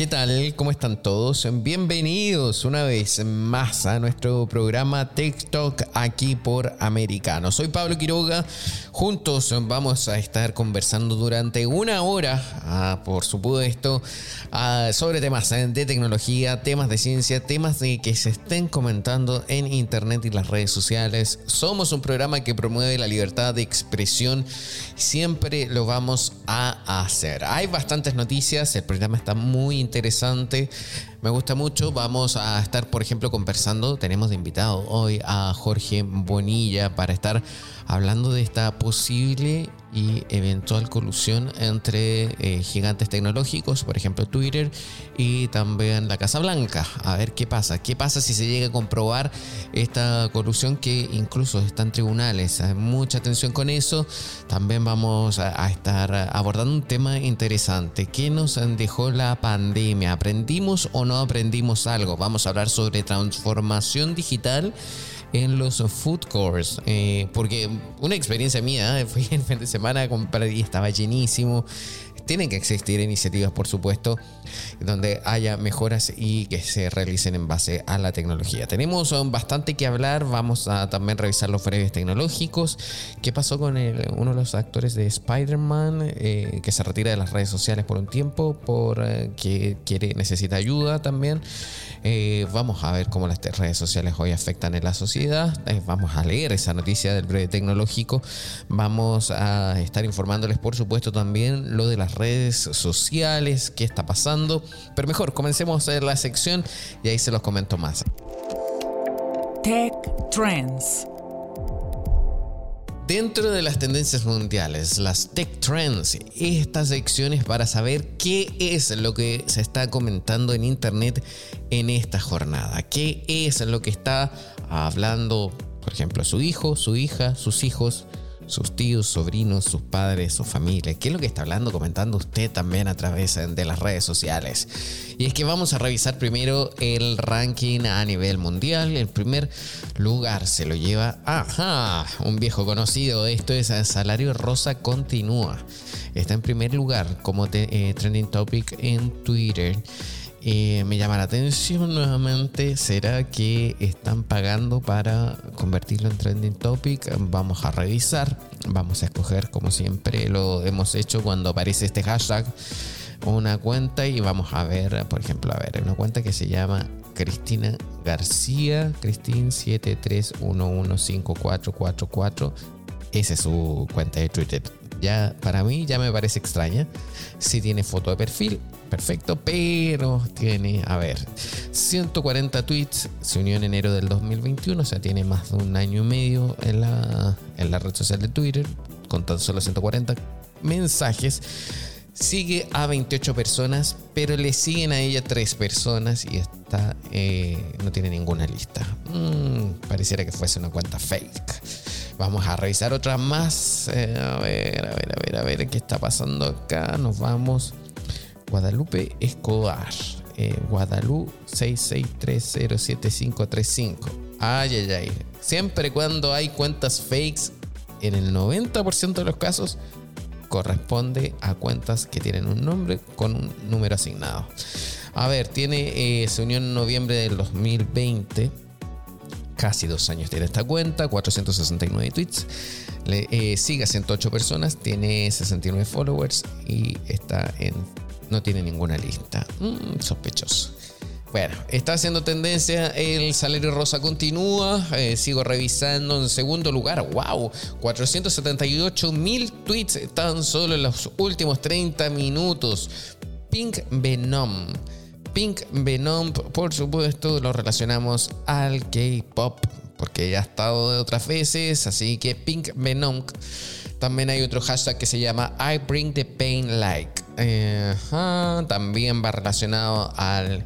¿Qué tal? ¿Cómo están todos? Bienvenidos una vez más a nuestro programa TikTok aquí por Americano. Soy Pablo Quiroga. Juntos vamos a estar conversando durante una hora, ah, por supuesto, ah, sobre temas de tecnología, temas de ciencia, temas de que se estén comentando en internet y las redes sociales. Somos un programa que promueve la libertad de expresión. Siempre lo vamos a hacer. Hay bastantes noticias. El programa está muy interesante. Me gusta mucho. Vamos a estar, por ejemplo, conversando. Tenemos de invitado hoy a Jorge Bonilla para estar hablando de esta posible y eventual colusión entre eh, gigantes tecnológicos, por ejemplo Twitter, y también la Casa Blanca. A ver qué pasa. ¿Qué pasa si se llega a comprobar esta colusión que incluso está en tribunales? Mucha atención con eso. También vamos a, a estar abordando un tema interesante. ¿Qué nos dejó la pandemia? ¿Aprendimos o no aprendimos algo? Vamos a hablar sobre transformación digital en los food courts. Eh, porque una experiencia mía, eh, fui el fin de semana a y estaba llenísimo. Tienen que existir iniciativas, por supuesto, donde haya mejoras y que se realicen en base a la tecnología. Tenemos bastante que hablar, vamos a también revisar los breves tecnológicos. ¿Qué pasó con uno de los actores de Spider-Man eh, que se retira de las redes sociales por un tiempo porque quiere, necesita ayuda también? Eh, vamos a ver cómo las redes sociales hoy afectan en la sociedad. Eh, vamos a leer esa noticia del breve tecnológico. Vamos a estar informándoles, por supuesto, también lo de las redes sociales, qué está pasando. Pero mejor, comencemos a la sección y ahí se los comento más. Tech Trends. Dentro de las tendencias mundiales, las tech trends, estas secciones para saber qué es lo que se está comentando en internet en esta jornada, qué es lo que está hablando, por ejemplo, su hijo, su hija, sus hijos, sus tíos, sobrinos, sus padres, su familia. ¿Qué es lo que está hablando, comentando usted también a través de las redes sociales? Y es que vamos a revisar primero el ranking a nivel mundial. El primer lugar se lo lleva, ajá, un viejo conocido. Esto es Salario Rosa Continúa. Está en primer lugar como eh, trending topic en Twitter. Eh, me llama la atención nuevamente. ¿Será que están pagando para convertirlo en trending topic? Vamos a revisar. Vamos a escoger, como siempre lo hemos hecho cuando aparece este hashtag, una cuenta y vamos a ver, por ejemplo, a ver, una cuenta que se llama Cristina García, Cristin 73115444. Esa es su cuenta de Twitter. Ya para mí ya me parece extraña. Si tiene foto de perfil, perfecto, pero tiene, a ver, 140 tweets, se unió en enero del 2021, o sea, tiene más de un año y medio en la, en la red social de Twitter, con tan solo 140 mensajes. Sigue a 28 personas, pero le siguen a ella 3 personas y está, eh, no tiene ninguna lista. Mm, pareciera que fuese una cuenta fake. Vamos a revisar otra más. Eh, a ver, a ver, a ver, a ver qué está pasando acá. Nos vamos Guadalupe Escobar. Eh, Guadalupe 66307535. Ay, ay, ay. Siempre cuando hay cuentas fakes, en el 90% de los casos, corresponde a cuentas que tienen un nombre con un número asignado. A ver, tiene, eh, se unió en noviembre del 2020. Casi dos años tiene esta cuenta, 469 tweets. Le, eh, sigue a 108 personas, tiene 69 followers y está en no tiene ninguna lista. Mm, sospechoso. Bueno, está haciendo tendencia, el salario rosa continúa, eh, sigo revisando en segundo lugar, wow, 478 mil tweets tan solo en los últimos 30 minutos. Pink Venom. Pink Venom, por supuesto, lo relacionamos al K-Pop, porque ya ha estado de otras veces, así que Pink Venom. También hay otro hashtag que se llama I Bring the Pain Like. también va relacionado al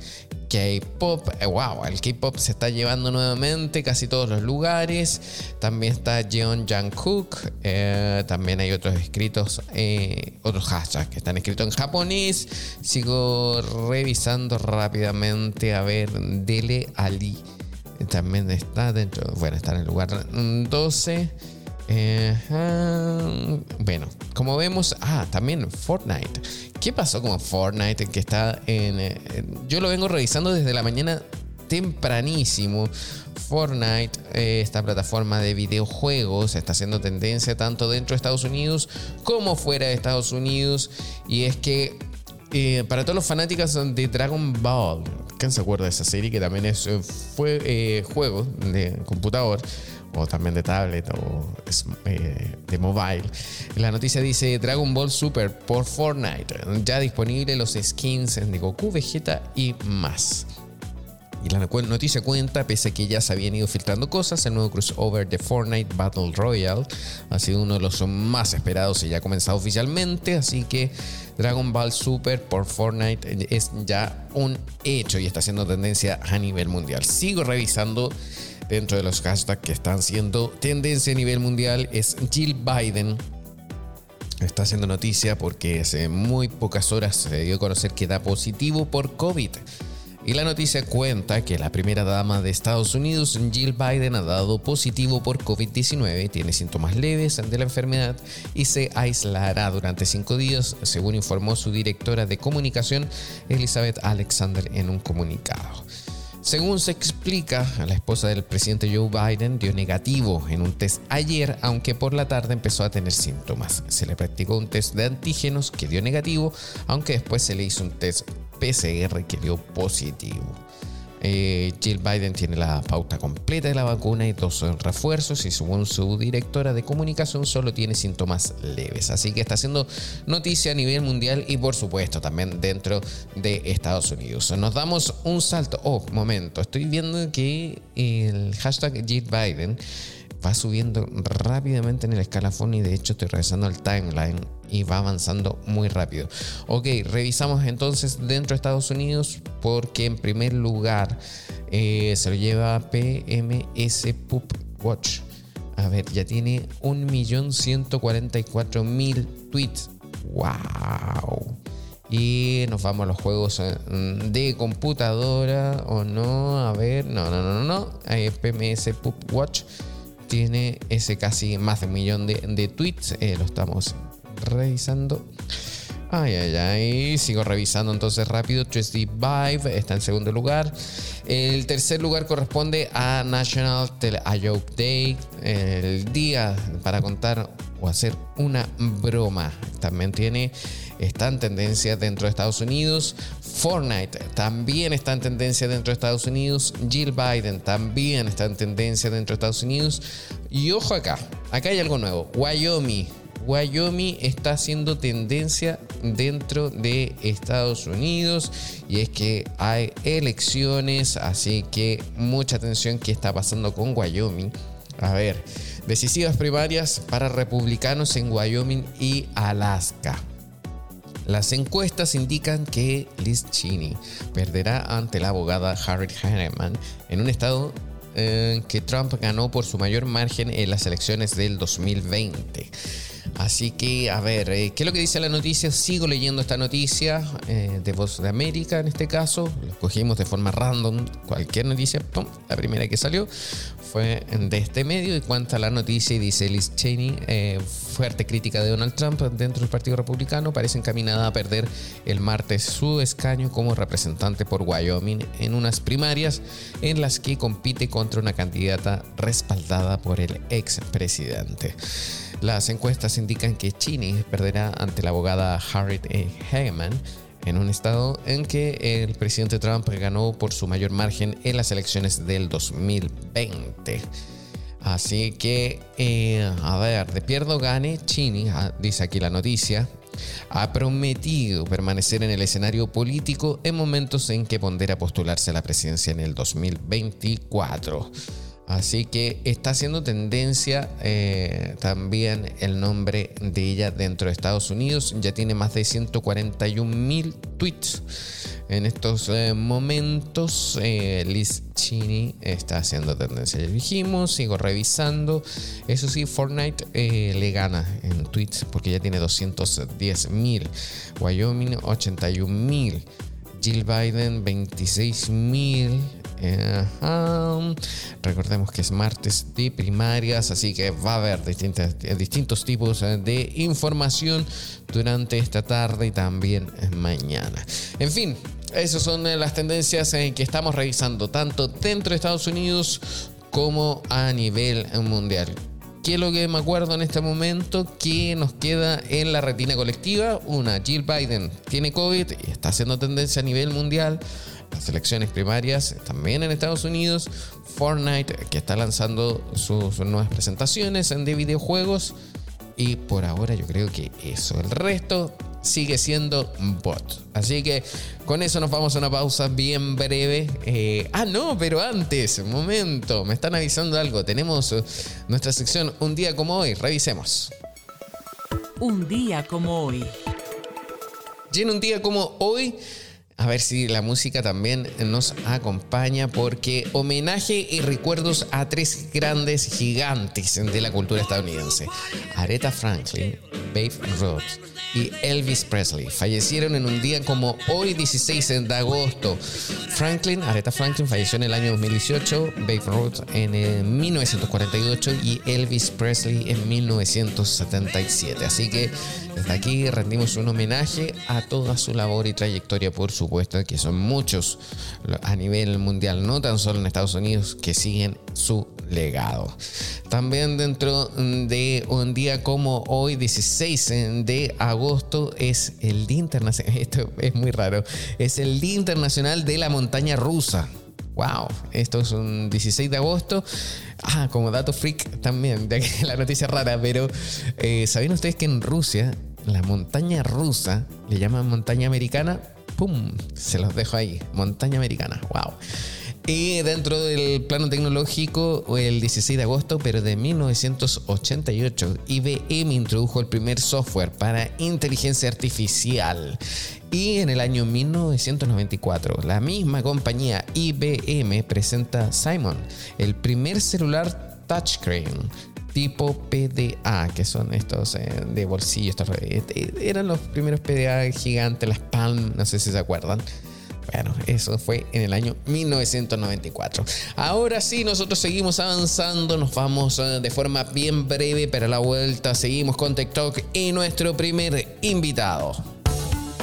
K-pop. Eh, wow, el K-pop se está llevando nuevamente casi todos los lugares. También está Jeon Jungkook. Eh, también hay otros escritos, eh, otros hashtags que están escritos en japonés. Sigo revisando rápidamente. A ver, Dele Ali. También está dentro. Bueno, está en el lugar 12. Bueno, como vemos, ah, también Fortnite. ¿Qué pasó con Fortnite? Que está en. yo lo vengo revisando desde la mañana tempranísimo. Fortnite, eh, esta plataforma de videojuegos, está haciendo tendencia tanto dentro de Estados Unidos como fuera de Estados Unidos. Y es que eh, para todos los fanáticos de Dragon Ball, ¿quién se acuerda de esa serie? Que también es, eh, juego de computador o también de tablet o eh, de mobile. La noticia dice Dragon Ball Super por Fortnite, ya disponible los skins de Goku, Vegeta y más. Y la noticia cuenta, pese a que ya se habían ido filtrando cosas, el nuevo crossover de Fortnite Battle Royale ha sido uno de los más esperados y ya ha comenzado oficialmente, así que Dragon Ball Super por Fortnite es ya un hecho y está haciendo tendencia a nivel mundial. Sigo revisando dentro de los hashtags que están siendo tendencia a nivel mundial es Jill Biden. Está haciendo noticia porque hace muy pocas horas se dio a conocer que da positivo por COVID. Y la noticia cuenta que la primera dama de Estados Unidos, Jill Biden, ha dado positivo por COVID-19, tiene síntomas leves de la enfermedad y se aislará durante cinco días, según informó su directora de comunicación, Elizabeth Alexander, en un comunicado. Según se explica, la esposa del presidente Joe Biden dio negativo en un test ayer, aunque por la tarde empezó a tener síntomas. Se le practicó un test de antígenos que dio negativo, aunque después se le hizo un test PCR que dio positivo. Eh, Jill Biden tiene la pauta completa de la vacuna y dos refuerzos y según su directora de comunicación solo tiene síntomas leves. Así que está haciendo noticia a nivel mundial y por supuesto también dentro de Estados Unidos. Nos damos un salto. Oh, momento, estoy viendo que el hashtag Jill Biden va subiendo rápidamente en el escalafón y de hecho estoy revisando el timeline y va avanzando muy rápido. Ok, revisamos entonces dentro de Estados Unidos porque en primer lugar eh, se lo lleva PMS Pup Watch. A ver, ya tiene 1.144.000 tweets. ¡Wow! Y nos vamos a los juegos eh, de computadora o no. A ver, no, no, no, no. no. PMS Pup Watch tiene ese casi más de un millón de, tweets. Eh, lo estamos revisando. Ay, ay, ay. Sigo revisando entonces rápido. 3D Vive está en segundo lugar. El tercer lugar corresponde a National Telejoke Day, el día para contar o hacer una broma. También tiene, está en tendencia dentro de Estados Unidos. Fortnite también está en tendencia dentro de Estados Unidos. Jill Biden también está en tendencia dentro de Estados Unidos. Y ojo acá, acá hay algo nuevo. Wyoming Wyoming está haciendo tendencia dentro de Estados Unidos y es que hay elecciones, así que mucha atención qué está pasando con Wyoming. A ver, decisivas primarias para republicanos en Wyoming y Alaska. Las encuestas indican que Liz Cheney perderá ante la abogada Harriet Heinemann en un estado en que Trump ganó por su mayor margen en las elecciones del 2020. Así que, a ver, eh, ¿qué es lo que dice la noticia? Sigo leyendo esta noticia eh, de Voz de América en este caso. Lo cogimos de forma random, cualquier noticia, la primera que salió fue de este medio. Y cuenta la noticia y dice Liz Cheney, eh, fuerte crítica de Donald Trump dentro del Partido Republicano, parece encaminada a perder el martes su escaño como representante por Wyoming en unas primarias en las que compite contra una candidata respaldada por el expresidente. Las encuestas indican que Cheney perderá ante la abogada Harriet E. Hageman en un estado en que el presidente Trump ganó por su mayor margen en las elecciones del 2020. Así que, eh, a ver, de pierdo gane, Chini, ah, dice aquí la noticia, ha prometido permanecer en el escenario político en momentos en que pondera postularse a la presidencia en el 2024. Así que está haciendo tendencia eh, también el nombre de ella dentro de Estados Unidos. Ya tiene más de 141 mil tweets. En estos eh, momentos, eh, Liz Cheney está haciendo tendencia. Ya dijimos, sigo revisando. Eso sí, Fortnite le gana en tweets porque ya tiene 210 mil. Wyoming, 81 mil. Jill Biden, 26 mil. Recordemos que es martes de primarias, así que va a haber distintos tipos de información durante esta tarde y también mañana. En fin, esas son las tendencias que estamos revisando tanto dentro de Estados Unidos como a nivel mundial. ¿Qué es lo que me acuerdo en este momento? que nos queda en la retina colectiva? Una, Jill Biden tiene COVID y está haciendo tendencia a nivel mundial las elecciones primarias también en Estados Unidos, Fortnite que está lanzando sus nuevas presentaciones de videojuegos y por ahora yo creo que eso, el resto sigue siendo bot. Así que con eso nos vamos a una pausa bien breve. Eh, ah, no, pero antes, un momento, me están avisando algo. Tenemos nuestra sección Un día como hoy, revisemos. Un día como hoy. Y en un día como hoy a ver si la música también nos acompaña porque homenaje y recuerdos a tres grandes gigantes de la cultura estadounidense. Aretha Franklin, Babe Ruth y Elvis Presley fallecieron en un día como hoy 16 de agosto. Franklin, Aretha Franklin falleció en el año 2018, Babe Ruth en 1948 y Elvis Presley en 1977. Así que desde aquí rendimos un homenaje a toda su labor y trayectoria, por supuesto, que son muchos a nivel mundial, no tan solo en Estados Unidos, que siguen su legado. También dentro de un día como hoy, 16 de agosto, es el Día Internacional, esto es muy raro, es el Día Internacional de la Montaña Rusa. Wow, esto es un 16 de agosto. Ah, como dato freak también, de que la noticia rara, pero eh, ¿sabían ustedes que en Rusia la montaña rusa le llaman montaña americana? ¡Pum! Se los dejo ahí, montaña americana. Wow. Y dentro del plano tecnológico, el 16 de agosto, pero de 1988, IBM introdujo el primer software para inteligencia artificial. Y en el año 1994, la misma compañía IBM presenta Simon, el primer celular touchscreen tipo PDA, que son estos eh, de bolsillo. Eh, eh, eran los primeros PDA gigantes, las Palm, no sé si se acuerdan. Bueno, eso fue en el año 1994. Ahora sí, nosotros seguimos avanzando, nos vamos de forma bien breve para la vuelta. Seguimos con TikTok y nuestro primer invitado.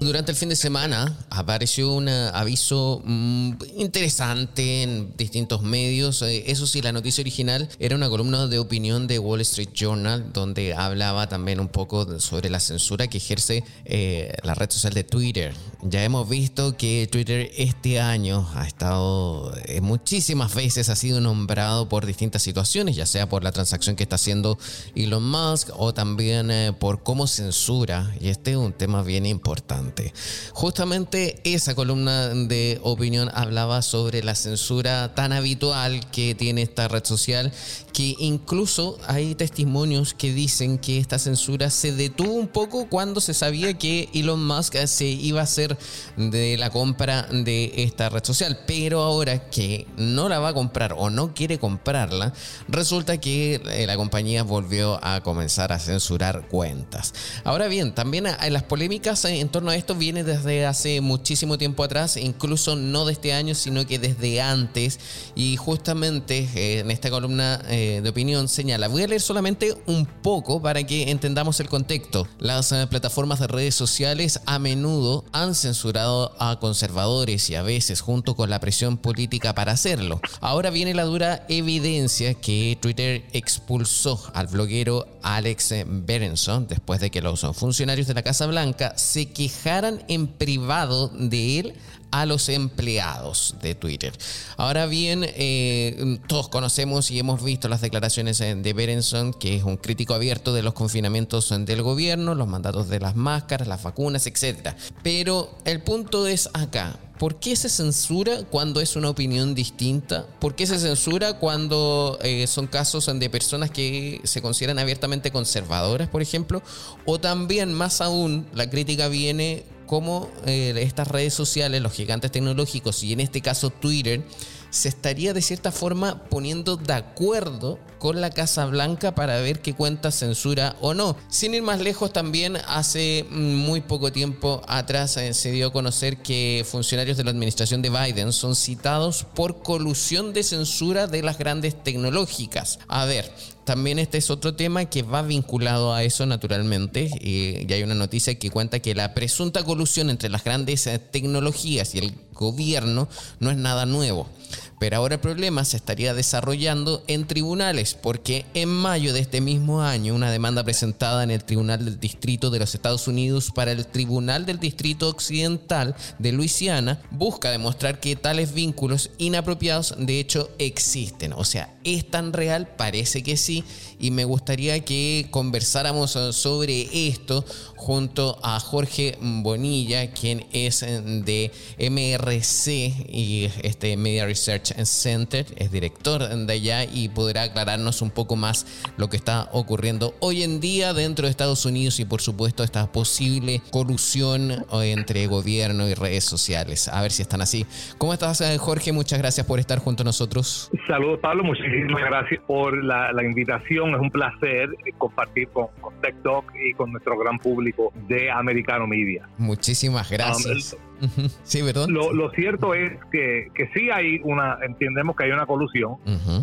Durante el fin de semana apareció un aviso mm, interesante en distintos medios. Eh, eso sí, la noticia original era una columna de opinión de Wall Street Journal donde hablaba también un poco sobre la censura que ejerce eh, la red social de Twitter. Ya hemos visto que Twitter este año ha estado eh, muchísimas veces ha sido nombrado por distintas situaciones, ya sea por la transacción que está haciendo Elon Musk o también por cómo censura. Y este es un tema bien importante. Justamente esa columna de opinión hablaba sobre la censura tan habitual que tiene esta red social, que incluso hay testimonios que dicen que esta censura se detuvo un poco cuando se sabía que Elon Musk se iba a hacer de la compra de esta red social, pero ahora que no la va a comprar o no quiere comprarla, resulta que eh, la compañía volvió a comenzar a censurar cuentas. Ahora bien, también hay las polémicas en torno a esto viene desde hace muchísimo tiempo atrás, incluso no de este año, sino que desde antes. Y justamente eh, en esta columna eh, de opinión señala, voy a leer solamente un poco para que entendamos el contexto. Las eh, plataformas de redes sociales a menudo han censurado a conservadores y a veces junto con la presión política para hacerlo. Ahora viene la dura evidencia que Twitter expulsó al bloguero Alex Berenson después de que los funcionarios de la Casa Blanca se quejaron en privado de él a los empleados de Twitter. Ahora bien, eh, todos conocemos y hemos visto las declaraciones de Berenson, que es un crítico abierto de los confinamientos del gobierno, los mandatos de las máscaras, las vacunas, etc. Pero el punto es acá. ¿Por qué se censura cuando es una opinión distinta? ¿Por qué se censura cuando eh, son casos de personas que se consideran abiertamente conservadoras, por ejemplo? O también, más aún, la crítica viene como eh, estas redes sociales, los gigantes tecnológicos y en este caso Twitter, se estaría de cierta forma poniendo de acuerdo con la Casa Blanca para ver qué cuenta censura o no. Sin ir más lejos, también hace muy poco tiempo atrás eh, se dio a conocer que funcionarios de la administración de Biden son citados por colusión de censura de las grandes tecnológicas. A ver, también este es otro tema que va vinculado a eso naturalmente. y hay una noticia que cuenta que la presunta colusión entre las grandes eh, tecnologías y el gobierno no es nada nuevo. Pero ahora el problema se estaría desarrollando en tribunales, porque en mayo de este mismo año una demanda presentada en el Tribunal del Distrito de los Estados Unidos para el Tribunal del Distrito Occidental de Luisiana busca demostrar que tales vínculos inapropiados de hecho existen. O sea, ¿es tan real? Parece que sí. Y me gustaría que conversáramos sobre esto junto a Jorge Bonilla, quien es de MRC y este Media Research Center, es director de allá y podrá aclararnos un poco más lo que está ocurriendo hoy en día dentro de Estados Unidos y por supuesto esta posible colusión eh, entre gobierno y redes sociales. A ver si están así. ¿Cómo estás, eh, Jorge? Muchas gracias por estar junto a nosotros. Saludos, Pablo. Muchísimas gracias por la, invitación. Es un placer compartir con, con TikTok y con nuestro gran público de Americano Media. Muchísimas gracias. Sí, ¿verdad? Lo, cierto es que, que, sí hay una, entendemos que hay una colusión,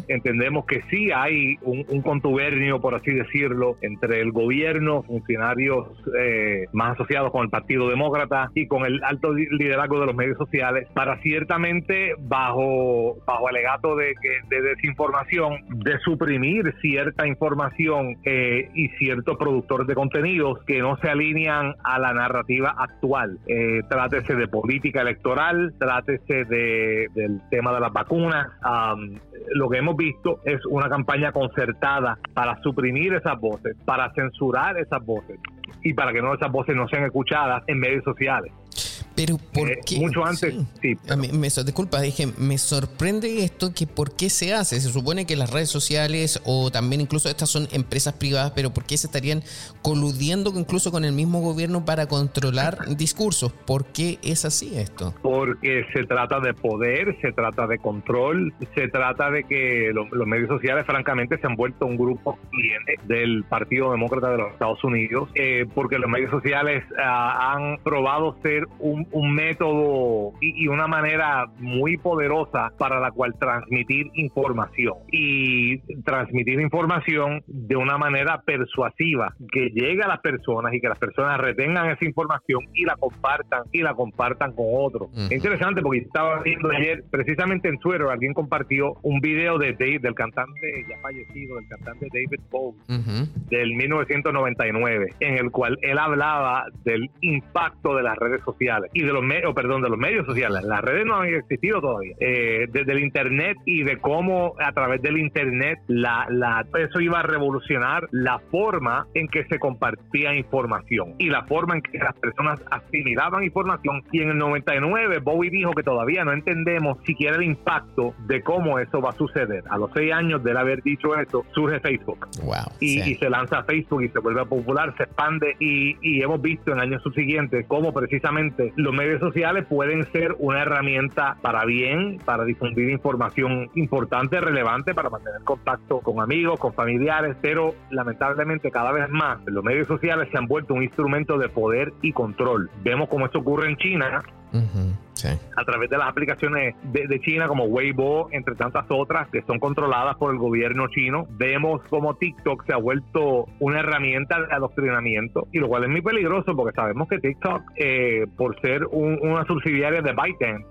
entendemos que sí hay un, contubernio, por así decirlo, entre el gobierno, funcionarios eh, más asociados con el Partido Demócrata y con el alto liderazgo de los medios sociales para ciertamente bajo, bajo alegato de, de desinformación, de suprimir cierta información eh, y ciertos productores de contenidos que no se alinean a la narrativa actual. Eh, trátese de política electoral, trátese de, del tema de las vacunas. lo que hemos visto es una campaña concertada para suprimir esas voces, para censurar esas voces y para que no esas voces no sean escuchadas en medios sociales. Pero ¿por Eh, qué? mucho antes, sí, A mí me, disculpa, dije, me sorprende esto que por qué se hace. Se supone que las redes sociales o también incluso estas son empresas privadas, pero ¿por qué se estarían coludiendo incluso con el mismo gobierno para controlar discursos? ¿Por qué es así esto? porque se trata de poder, se trata de control, se trata de que lo- los medios sociales francamente se han vuelto un grupo cliente del Partido Demócrata de los Estados Unidos, eh, porque los medios sociales ah, han probado ser un, un método y, y una manera muy poderosa para la cual transmitir información y transmitir información de una manera persuasiva que llegue a las personas y que las personas retengan esa información y la compartan y la compartan con otros. Ujú. Es interesante porque estaba viendo ayer, precisamente en Twitter, alguien compartió un video de Dave, del cantante ya fallecido, del cantante David Bowie Ujú. del 1999, en el cual él hablaba del impacto de las redes sociales y de los medios, perdón, de los medios sociales. Las redes no han existido todavía. Eh, desde el internet y de cómo a través del internet la, la, eso iba a revolucionar la forma en que se compartía información y la forma en que las personas asimilaban información. Y en el 99 Bowie dijo que todavía no entendemos siquiera el impacto de cómo eso va a suceder. A los seis años de él haber dicho eso, surge Facebook Wow. y, sí. y se lanza Facebook y se vuelve popular, se expande y, y hemos visto en años subsiguientes cómo precisamente los medios sociales pueden ser una herramienta para bien, para difundir información importante, relevante, para mantener contacto con amigos, con familiares, pero lamentablemente cada vez más los medios sociales se han vuelto un instrumento de poder y control. Vemos cómo esto ocurre en China, Ujú, sí. a través de las aplicaciones de, de China como Weibo, entre tantas otras que son controladas por el gobierno chino. Vemos como TikTok se ha vuelto una herramienta de adoctrinamiento, y lo cual es muy peligroso porque sabemos que TikTok, eh, por ser un- una subsidiaria de ByteDance,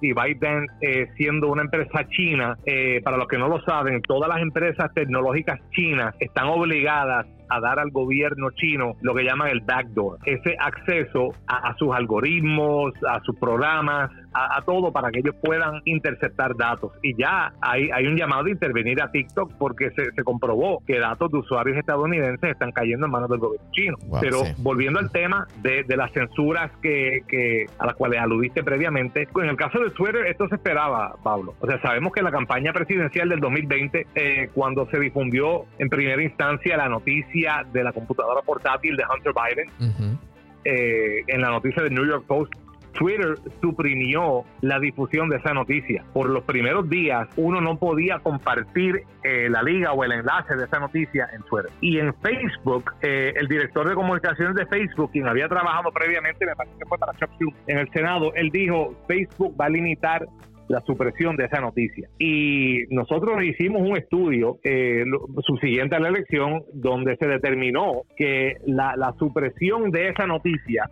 y ByteDance eh, siendo una empresa china, eh, para los que no lo saben, todas las empresas tecnológicas chinas están obligadas a dar al gobierno chino lo que llaman el backdoor, ese acceso a, a sus algoritmos, a sus programas, a, a todo para que ellos puedan interceptar datos. Y ya hay, hay un llamado de intervenir a TikTok porque se, se comprobó que datos de usuarios estadounidenses están cayendo en manos del gobierno chino. Wow, Pero sí. volviendo al tema de, de las censuras que, que a las cuales aludiste previamente, en el caso de Twitter esto se esperaba, Pablo. O sea, sabemos que la campaña presidencial del 2020, eh, cuando se difundió en primera instancia la noticia de la computadora portátil de Hunter Biden, eh, en la noticia del New York Post, Twitter suprimió la difusión de esa noticia. Por los primeros días uno no podía compartir eh, la liga o el enlace de esa noticia en Twitter. Y en Facebook, eh, el director de comunicaciones de Facebook, quien había trabajado previamente, me parece que fue para Chuck en el Senado, él dijo, Facebook va a limitar la supresión de esa noticia. Y nosotros hicimos un estudio eh, subsiguiente a la elección donde se determinó que la supresión de esa noticia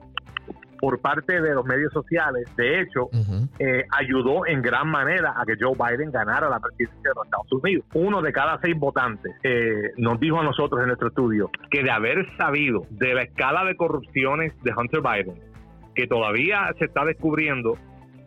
por parte de los medios sociales, de hecho, eh, ayudó en gran manera a que Joe Biden ganara la presidencia de los Estados Unidos. Uno de cada seis votantes eh, nos dijo a nosotros en nuestro estudio que de haber sabido de la escala de corrupciones de Hunter Biden, que todavía se está descubriendo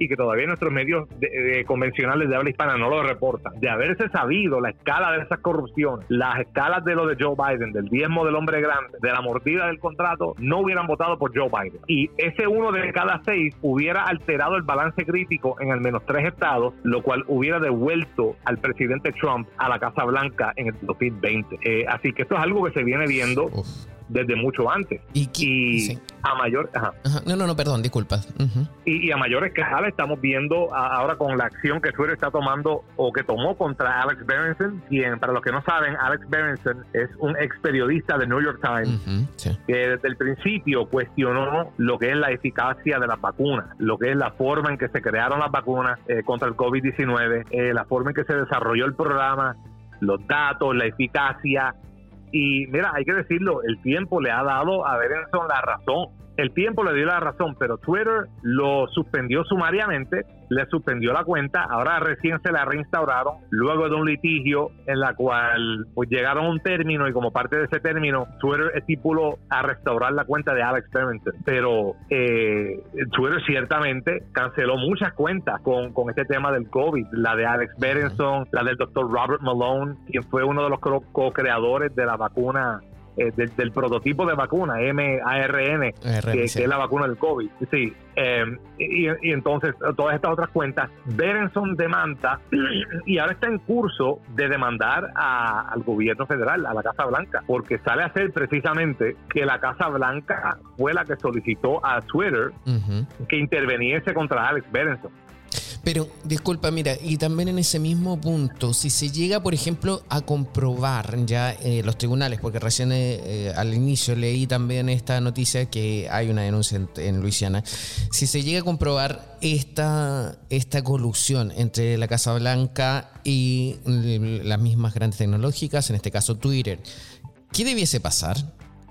y que todavía nuestros medios de- de convencionales de habla hispana no lo reportan, de haberse sabido la escala de esas corrupciones, las escalas de lo de Joe Biden, del diezmo del hombre grande, de la mordida del contrato, no hubieran votado por Joe Biden. Y ese uno de cada seis hubiera alterado el balance crítico en al menos tres estados, lo cual hubiera devuelto al presidente Trump a la Casa Blanca en el 2020. Eh, así que esto es algo que se viene viendo. Desde mucho antes. ¿Y, Y sí. a mayor, ajá. Ajá. No, no, no, perdón, disculpa. Y, y a mayor escala estamos viendo ahora con la acción que Twitter está tomando o que tomó contra Alex Berenson, quien para los que no saben, Alex Berenson es un ex periodista de New York Times. Sí. que desde el principio cuestionó lo que es la eficacia de las vacunas, lo que es la forma en que se crearon las vacunas eh, contra el COVID-19, eh, la forma en que se desarrolló el programa, los datos, la eficacia. Y mira, hay que decirlo, el tiempo le ha dado a Berenson la razón. El tiempo le dio la razón, pero Twitter lo suspendió sumariamente, le suspendió la cuenta, ahora recién se la reinstauraron luego de un litigio en la cual pues llegaron a un término y como parte de ese término Twitter estipuló a restaurar la cuenta de Alex Berenson, pero eh, Twitter ciertamente canceló muchas cuentas con, con este tema del COVID, la de Alex Berenson, la del doctor Robert Malone, quien fue uno de los co- co-creadores de la vacuna eh, del, prototipo de vacuna, MARN, que, es la vacuna del COVID. Sí, em, y, entonces todas estas otras cuentas, Berenson demanda y ahora está en curso de demandar al gobierno federal, a la Casa Blanca, porque sale a ser precisamente que la Casa Blanca fue la que solicitó a Twitter que interveniese contra Alex Berenson. Pero, disculpa, mira, y también en ese mismo punto, si se llega, por ejemplo, a comprobar ya eh, los tribunales, porque recién eh, eh, al inicio leí también esta noticia que hay una denuncia en, Luisiana, si se llega a comprobar esta, esta colusión entre la Casa Blanca y las mismas grandes tecnológicas, en este caso Twitter, ¿qué debiese pasar?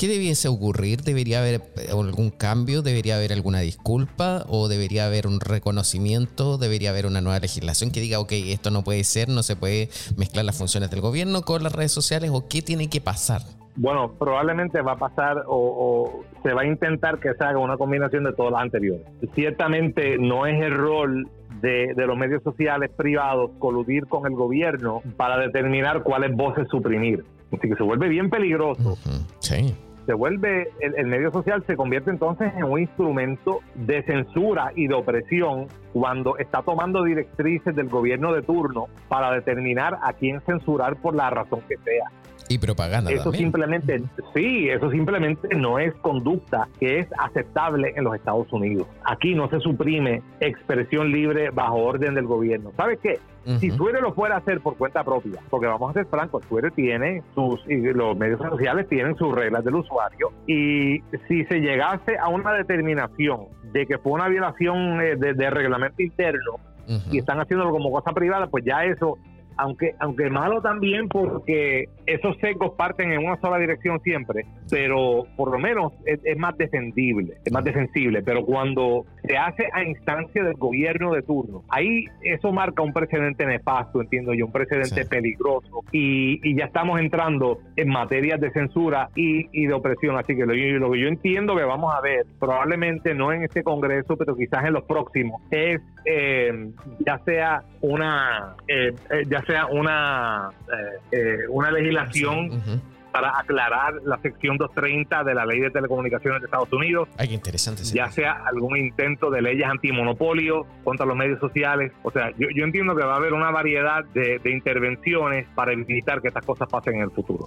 ¿Qué debiese ocurrir? ¿Debería haber eh, algún cambio? ¿Debería haber alguna disculpa? ¿O debería haber un reconocimiento? ¿Debería haber una nueva legislación que diga, ok, esto no puede ser, no se puede mezclar las funciones del gobierno con las redes sociales? ¿O qué tiene que pasar? Bueno, probablemente va a pasar o, se va a intentar que se haga una combinación de todas las anteriores. Ciertamente no es el rol de, los medios sociales privados coludir con el gobierno para determinar cuáles voces suprimir. Así que se vuelve bien peligroso. Sí se vuelve, el, medio social se convierte entonces en un instrumento de censura y de opresión cuando está tomando directrices del gobierno de turno para determinar a quién censurar por la razón que sea. Y propaganda. Eso simplemente, sí, eso simplemente no es conducta que es aceptable en los Estados Unidos. Aquí no se suprime expresión libre bajo orden del gobierno. ¿Sabes qué? Si Twitter lo fuera a hacer por cuenta propia, porque vamos a ser francos, Twitter tiene sus, y los medios sociales tienen sus reglas del usuario, y si se llegase a una determinación de que fue una violación eh, de, reglamento interno, y están haciéndolo como cosa privada, pues ya eso aunque, aunque malo también porque esos secos parten en una sola dirección siempre, pero por lo menos es, más defendible, es más defensible. Pero cuando se hace a instancia del gobierno de turno, ahí eso marca un precedente nefasto, entiendo yo, un precedente peligroso. Y, ya estamos entrando en materias de censura y, de opresión. Así que lo, lo, que yo entiendo que vamos a ver, probablemente no en este Congreso, pero quizás en los próximos, es eh, ya sea una eh, eh, ya sea una una legislación para aclarar la sección 230 de la ley de telecomunicaciones de Estados Unidos. Ay, interesante. Ya sea algún intento de leyes antimonopolio contra los medios sociales. O sea, yo, yo entiendo que va a haber una variedad de, de intervenciones para evitar que estas cosas pasen en el futuro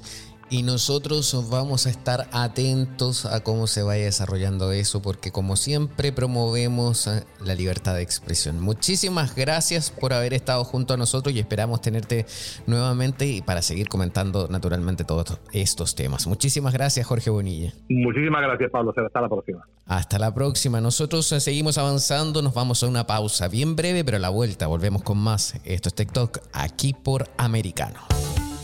y nosotros vamos a estar atentos a cómo se vaya desarrollando eso porque como siempre promovemos eh, la libertad de expresión. Muchísimas gracias por haber estado junto a nosotros y esperamos tenerte nuevamente y para seguir comentando naturalmente todos estos temas. Muchísimas gracias Jorge Bonilla. Muchísimas gracias Pablo, hasta la próxima. Hasta la próxima. Nosotros eh, seguimos avanzando, nos vamos a una pausa bien breve, pero a la vuelta volvemos con más. Esto es TikTok aquí por Americano.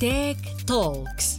Tech Talks.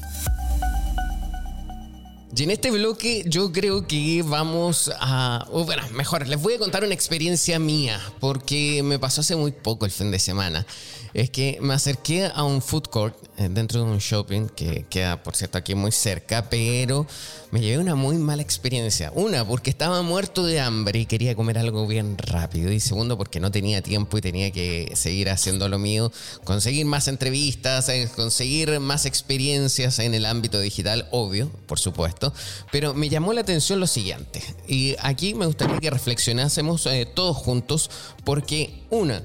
Y en este bloque yo creo que vamos a... bueno, mejor, les voy a contar una experiencia mía, porque me pasó hace muy poco el fin de semana es que me acerqué a un food court eh, dentro de un shopping que queda, por cierto, aquí muy cerca, pero me llevé una muy mala experiencia. Una, porque estaba muerto de hambre y quería comer algo bien rápido. Y segundo, porque no tenía tiempo y tenía que seguir haciendo lo mío, conseguir más entrevistas, eh, conseguir más experiencias en el ámbito digital, obvio, por supuesto. Pero me llamó la atención lo siguiente. Y aquí me gustaría que reflexionásemos eh, todos juntos, porque una,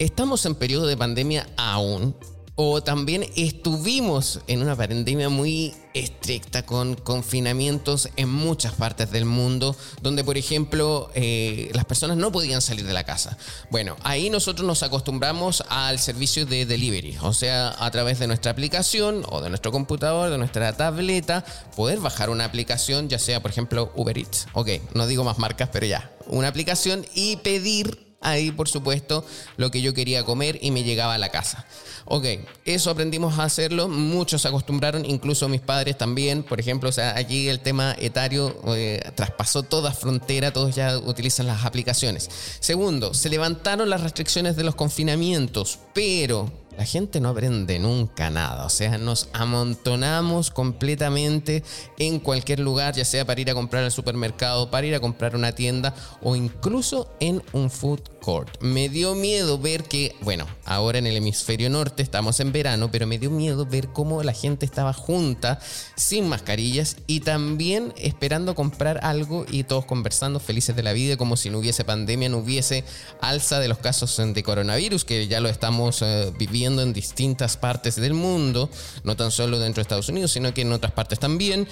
estamos en periodo de pandemia aún, o también estuvimos en una pandemia muy estricta con confinamientos en muchas partes del mundo, donde por ejemplo eh, las personas no podían salir de la casa. Bueno, ahí nosotros nos acostumbramos al servicio de delivery, o sea, a través de nuestra aplicación o de nuestro computador, de nuestra tableta, poder bajar una aplicación, ya sea por ejemplo Uber Eats, ok, no digo más marcas, pero ya, una aplicación y pedir ahí, por supuesto, lo que yo quería comer y me llegaba a la casa. Ok, eso aprendimos a hacerlo, muchos se acostumbraron, incluso mis padres también, por ejemplo, o sea, aquí el tema etario eh, traspasó toda frontera, todos ya utilizan las aplicaciones. Segundo, se levantaron las restricciones de los confinamientos, pero la gente no aprende nunca nada, o sea, nos amontonamos completamente en cualquier lugar, ya sea para ir a comprar al supermercado, para ir a comprar una tienda o incluso en un food court. Me dio miedo ver que, bueno, ahora en el hemisferio norte estamos en verano, pero me dio miedo ver cómo la gente estaba junta, sin mascarillas y también esperando comprar algo y todos conversando felices de la vida, como si no hubiese pandemia, no hubiese alza de los casos de coronavirus, que ya lo estamos eh, viviendo en distintas partes del mundo, no tan solo dentro de Estados Unidos, sino que en otras partes también.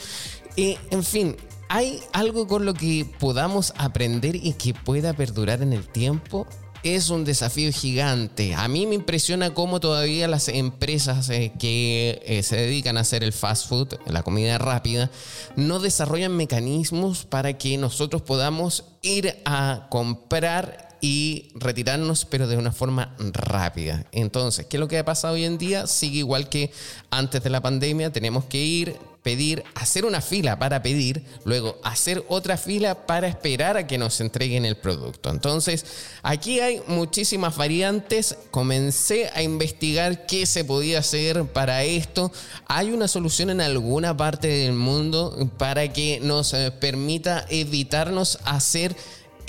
En fin, ¿hay algo con lo que podamos aprender y que pueda perdurar en el tiempo? es un desafío gigante. A mí me impresiona cómo todavía las empresas eh, que eh, se dedican a hacer el fast food, la comida rápida, no desarrollan mecanismos para que nosotros podamos ir a comprar y retirarnos, pero de una forma rápida. Entonces, ¿qué es lo que ha pasado hoy en día? Sigue igual que antes de la pandemia, tenemos que ir, pedir, hacer una fila para pedir, luego hacer otra fila para esperar a que nos entreguen el producto. Entonces, aquí hay muchísimas variantes. Comencé a investigar qué se podía hacer para esto. ¿Hay una solución en alguna parte del mundo para que nos eh, permita evitarnos hacer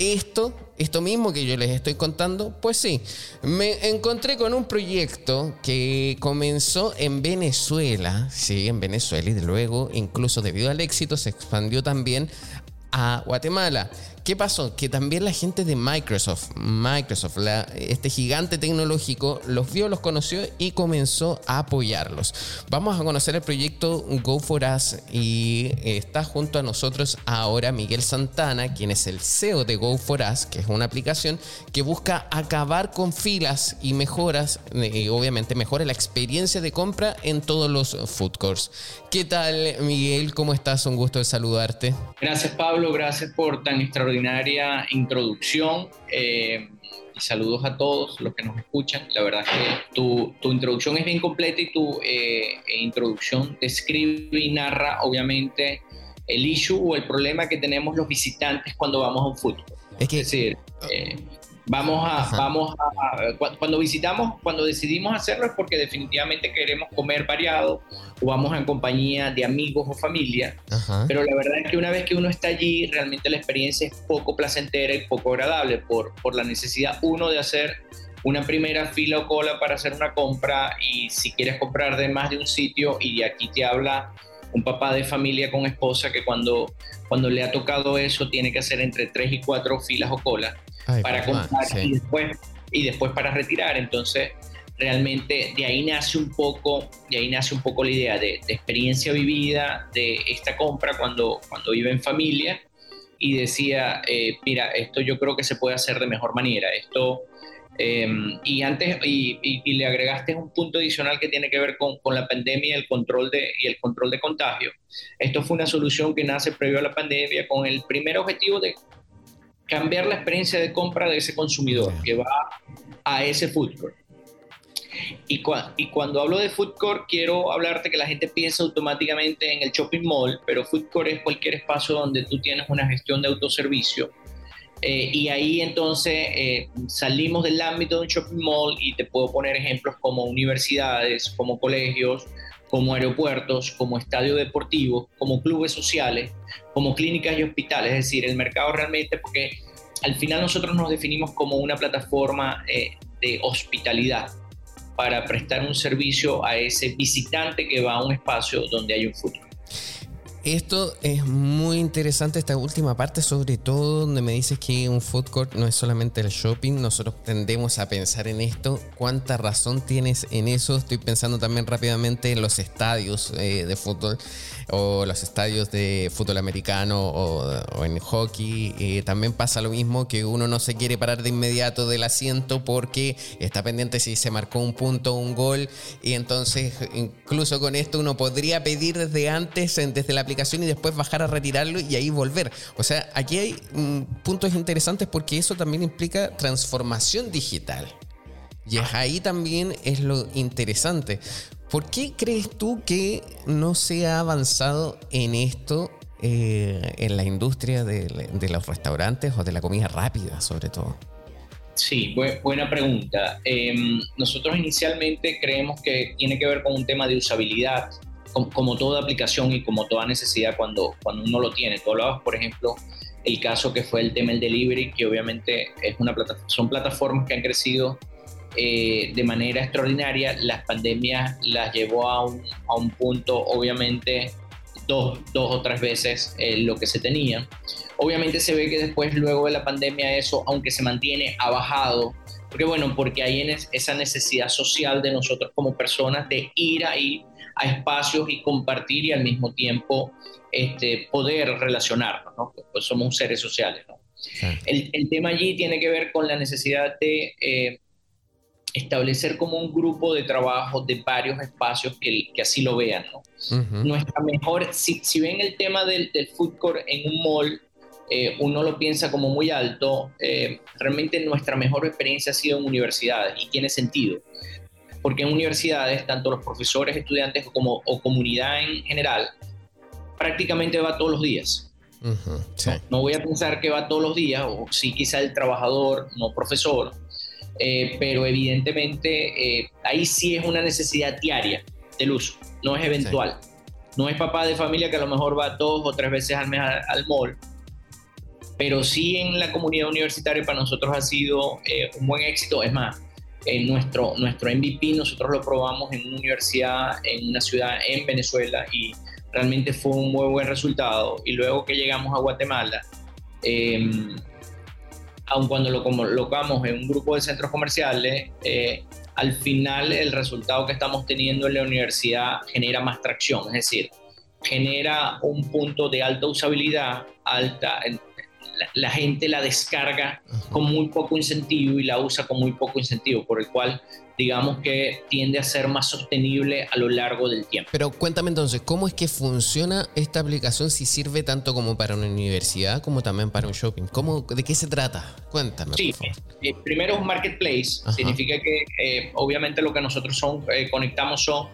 esto, esto mismo que yo les estoy contando, pues sí, me encontré con un proyecto que comenzó en Venezuela, sí, en Venezuela y luego, incluso debido al éxito, se expandió también a Guatemala. ¿Qué pasó? Que también la gente de Microsoft, Microsoft, este gigante tecnológico, los vio, los conoció y comenzó a apoyarlos. Vamos a conocer el proyecto Go for Us y está junto a nosotros ahora Miguel Santana, quien es el CEO de Go for Us, que es una aplicación que busca acabar con filas y mejoras, y obviamente mejora la experiencia de compra en todos los food courts. ¿Qué tal, Miguel? ¿Cómo estás? Un gusto de saludarte. Gracias, Pablo. Gracias por tan extraordinaria introducción. Eh, saludos a todos los que nos escuchan. La verdad es que tu, tu introducción es bien completa y tu eh, introducción describe y narra obviamente el issue o el problema que tenemos los visitantes cuando vamos a un fútbol. Es, que, decir, eh, Vamos a, vamos a, cuando visitamos, cuando decidimos hacerlo es porque definitivamente queremos comer variado o vamos en compañía de amigos o familia. Pero la verdad es que una vez que uno está allí, realmente la experiencia es poco placentera y poco agradable por, por la necesidad, uno, de hacer una primera fila o cola para hacer una compra y si quieres comprar de más de un sitio y aquí te habla un papá de familia con esposa que cuando, cuando le ha tocado eso tiene que hacer entre tres y cuatro filas o colas para comprar y, después, y después para retirar. Entonces, realmente de ahí nace un poco, de ahí nace un poco la idea de, experiencia vivida de esta compra cuando, cuando vive en familia y decía, eh, mira, esto yo creo que se puede hacer de mejor manera. Esto em, y antes y, le agregaste un punto adicional que tiene que ver con, con, la pandemia y el control de y el control de contagio. Esto fue una solución que nace previo a la pandemia con el primer objetivo de cambiar la experiencia de compra de ese consumidor que va a ese food court. Y, y, cuando hablo de food court, quiero hablarte que la gente piensa automáticamente en el shopping mall, pero food court es cualquier espacio donde tú tienes una gestión de autoservicio. Eh, y ahí entonces eh, salimos del ámbito de un shopping mall y te puedo poner ejemplos como universidades, como colegios, como aeropuertos, como estadios deportivos, como clubes sociales, como clínicas y hospitales. Es decir, el mercado realmente, porque al final nosotros nos definimos como una plataforma eh, de hospitalidad para prestar un servicio a ese visitante que va a un espacio donde hay un futuro. Esto es muy interesante, esta última parte, sobre todo donde me dices que un food court no es solamente el shopping. Nosotros tendemos a pensar en esto. ¿Cuánta razón tienes en eso? Estoy pensando también rápidamente en los estadios eh, de fútbol o los estadios de fútbol americano o, en hockey. Eh, también pasa lo mismo que uno no se quiere parar de inmediato del asiento porque está pendiente si se marcó un punto o un gol. Y entonces, incluso con esto, uno podría pedir desde antes, desde la aplicación y después bajar a retirarlo y ahí volver. O sea, aquí hay mm, puntos interesantes porque eso también implica transformación digital. Y ahí también es lo interesante. ¿Por qué crees tú que no se ha avanzado en esto eh, en la industria de, los restaurantes o de la comida rápida, sobre todo? Sí, buena pregunta. Em, nosotros inicialmente creemos que tiene que ver con un tema de usabilidad, como, toda aplicación y como toda necesidad cuando, cuando uno lo tiene. Tú hablabas, por ejemplo, el caso que fue el tema del delivery, que obviamente es una son plataformas que han crecido eh, de manera extraordinaria. Las pandemias las llevó a un, a un punto, obviamente, dos, dos o tres veces eh, lo que se tenía. Obviamente se ve que después, luego de la pandemia, eso, aunque se mantiene, ha bajado. Porque bueno, porque hay esa necesidad social de nosotros como personas de ir ahí a espacios y compartir y al mismo tiempo este, poder relacionarnos, ¿no? Pues somos seres sociales, ¿no? El, el, tema allí tiene que ver con la necesidad de eh, establecer como un grupo de trabajo de varios espacios que, que así lo vean. ¿no? Nuestra mejor, si, si, ven el tema del, del food court en un mall, eh, uno lo piensa como muy alto, eh, realmente nuestra mejor experiencia ha sido en universidades y tiene sentido. Porque en universidades, tanto los profesores, estudiantes como, o comunidad en general, prácticamente va todos los días. no, no, voy a pensar que va todos los días, o sí quizá el trabajador, no profesor, eh, pero evidentemente eh, ahí sí es una necesidad diaria del uso, no es eventual. No es papá de familia que a lo mejor va dos o tres veces al mes al, mall, pero sí en la comunidad universitaria para nosotros ha sido eh, un buen éxito. Es más, en nuestro, nuestro MVP nosotros lo probamos en una universidad, en una ciudad en Venezuela y realmente fue un muy buen resultado. Y luego que llegamos a Guatemala, eh, aun cuando lo colocamos en un grupo de centros comerciales, eh, al final el resultado que estamos teniendo en la universidad genera más tracción, es decir, genera un punto de alta usabilidad, alta, la, gente la descarga con muy poco incentivo y la usa con muy poco incentivo, por el cual digamos que tiende a ser más sostenible a lo largo del tiempo. Pero cuéntame entonces, ¿cómo es que funciona esta aplicación si sirve tanto como para una universidad como también para un shopping? ¿Cómo, ¿De qué se trata? Cuéntame. Sí, eh, primero es un marketplace, significa que eh, obviamente lo que nosotros son, eh, conectamos son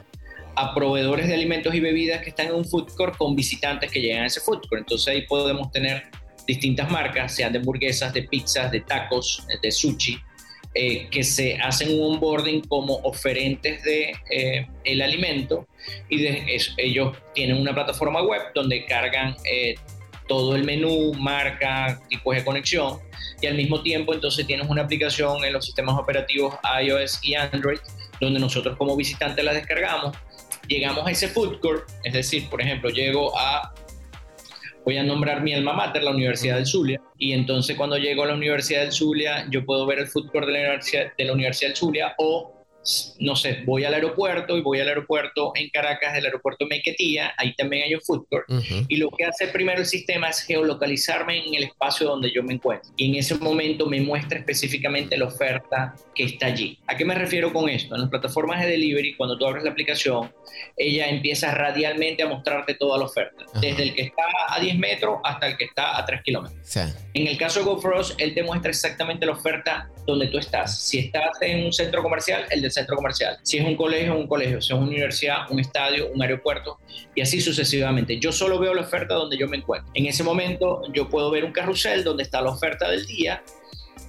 a proveedores de alimentos y bebidas que están en un food court con visitantes que llegan a ese food court. Entonces ahí podemos tener distintas marcas, sean de hamburguesas, de pizzas, de tacos, de sushi, eh, que se hacen un onboarding como oferentes de eh, el alimento y de ellos tienen una plataforma web donde cargan eh, todo el menú, marca, tipos de conexión y al mismo tiempo entonces tienes una aplicación en los sistemas operativos iOS y Android donde nosotros como visitantes la descargamos, llegamos a ese food court, es decir, por ejemplo, llego a voy a nombrar mi alma mater, la Universidad del Zulia, y entonces cuando llego a la Universidad del Zulia, yo puedo ver el court de la Universidad, de la Universidad del Zulia o no sé, voy al aeropuerto y voy al aeropuerto en Caracas, el aeropuerto Mequetía, ahí también hay un food court. Y lo que hace primero el sistema es geolocalizarme en el espacio donde yo me encuentro. Y en ese momento me muestra específicamente la oferta que está allí. ¿A qué me refiero con esto? En las plataformas de delivery, cuando tú abres la aplicación, ella empieza radialmente a mostrarte toda la oferta, desde el que está a 10 metros hasta el que está a 3 kilómetros. En el caso de GoFrost, él te muestra exactamente la oferta donde tú estás. Si estás en un centro comercial, el del centro comercial. Si es un colegio, un colegio. Si es una universidad, un estadio, un aeropuerto y así sucesivamente. Yo solo veo la oferta donde yo me encuentro. En ese momento yo puedo ver un carrusel donde está la oferta del día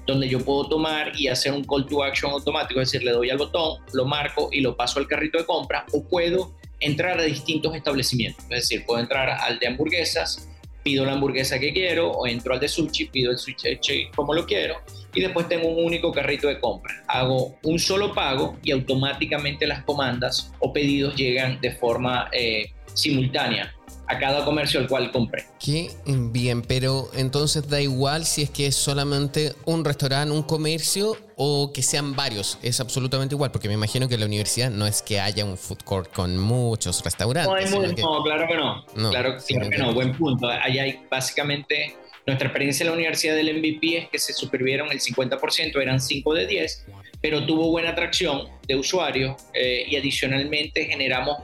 donde yo puedo tomar y hacer un call to action automático, es decir, le doy al botón, lo marco y lo paso al carrito de compra, o puedo entrar a distintos establecimientos, es decir, puedo entrar al de hamburguesas, pido la hamburguesa que quiero, o entro al de sushi, pido el sushi como lo quiero, y después tengo un único carrito de compra. Hago un solo pago y automáticamente las comandas o pedidos llegan de forma eh, simultánea a cada comercio al cual compré. Qué bien, pero entonces da igual si es que es solamente un restaurante, un comercio o que sean varios. Es absolutamente igual, porque me imagino que en la universidad no es que haya un food court con muchos restaurantes. No, claro que no. claro, que no, buen punto. Ahí hay básicamente... Nuestra experiencia en la universidad del MVP es que se supervieron el 50%, eran 5 de 10, pero tuvo buena atracción de usuarios eh, y adicionalmente generamos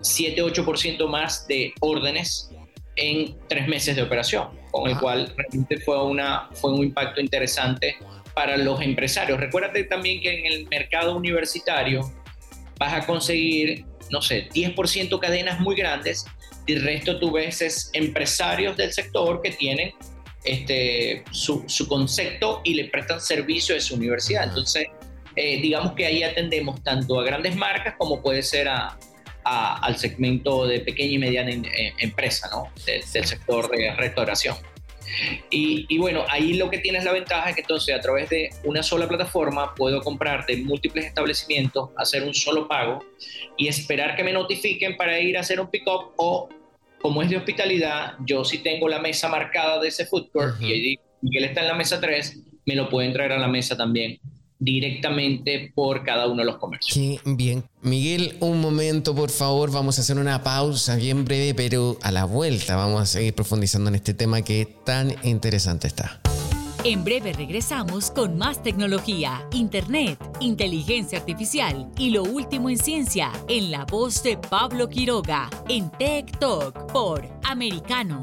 7-8% más de órdenes en tres meses de operación, con el cual realmente fue, una, fue un impacto interesante para los empresarios. Recuérdate también que en el mercado universitario vas a conseguir, no sé, 10% cadenas muy grandes y el resto tú ves es empresarios del sector que tienen este, su, su concepto y le prestan servicio a su universidad. Entonces, eh, digamos que ahí atendemos tanto a grandes marcas como puede ser a, al segmento de pequeña y mediana eh, empresa, ¿no? del sector de restauración. Y, bueno, ahí lo que tienes la ventaja es que entonces a través de una sola plataforma puedo comprar de múltiples establecimientos, hacer un solo pago y esperar que me notifiquen para ir a hacer un pick-up o como es de hospitalidad, yo si tengo la mesa marcada de ese food court y ahí Miguel está en la mesa 3, me lo pueden traer a la mesa también directamente por cada uno de los comercios. Qué bien. Miguel, un momento, por favor. Vamos a hacer una pausa bien breve, pero a la vuelta vamos a seguir profundizando en este tema que tan interesante está. En breve regresamos con más tecnología, internet, inteligencia artificial y lo último en ciencia en la voz de Pablo Quiroga en Tech Talk por Americano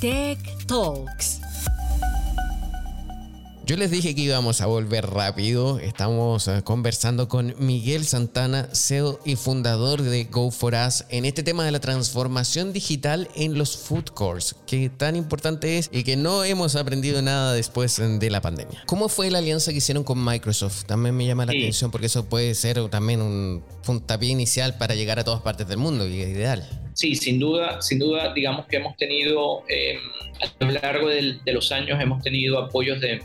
Tech Talks. Yo les dije que íbamos a volver rápido. Estamos eh, conversando con Miguel Santana, CEO y fundador de Go for Us, en este tema de la transformación digital en los food courts, que tan importante es y que no hemos aprendido nada después de la pandemia. ¿Cómo fue la alianza que hicieron con Microsoft? También me llama la atención porque eso puede ser también un puntapié inicial para llegar a todas partes del mundo y es ideal. Sí, sin duda, sin duda, digamos que hemos tenido, eh, a lo largo de, los años, hemos tenido apoyos de,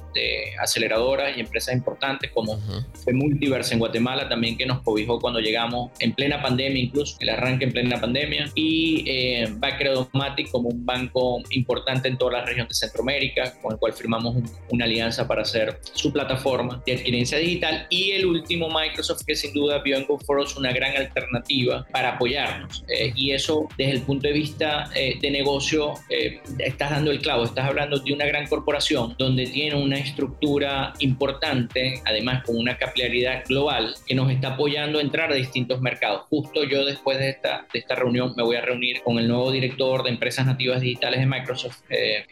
aceleradoras y empresas importantes como fue Multiverse en Guatemala, también que nos cobijó cuando llegamos en plena pandemia, incluso el arranque en plena pandemia, y eh, Backredomatic como un banco importante en toda la región de Centroamérica, con el cual firmamos una alianza para hacer su plataforma de adquirencia digital, y el último Microsoft que sin duda vio en GoForos una gran alternativa para apoyarnos, eh, y eso desde el punto de vista eh, de negocio, eh, estás dando el clavo, estás hablando de una gran corporación donde tiene una estructura importante, además con una capilaridad global, que nos está apoyando a entrar a distintos mercados. Justo yo después de esta, de esta reunión me voy a reunir con el nuevo director de empresas nativas digitales de Microsoft eh,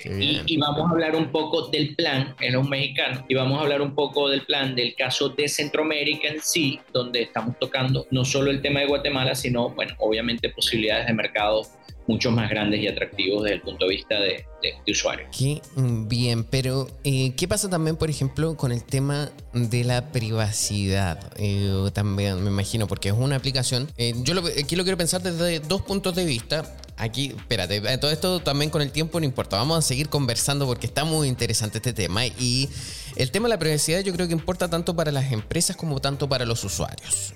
y, vamos a hablar un poco del plan, en los mexicanos, y vamos a hablar un poco del plan del caso de Centroamérica en sí, donde estamos tocando no solo el tema de Guatemala, sino, bueno, obviamente posibilidades de mercados mucho más grandes y atractivos desde el punto de vista de, usuario. Qué bien, pero eh, ¿qué pasa también, por ejemplo, con el tema de la privacidad? Eh, también me imagino, porque es una aplicación. Eh, yo lo, aquí lo quiero pensar desde dos puntos de vista. Aquí, espérate, todo esto también con el tiempo no importa. Vamos a seguir conversando porque está muy interesante este tema y el tema de la privacidad yo creo que importa tanto para las empresas como tanto para los usuarios.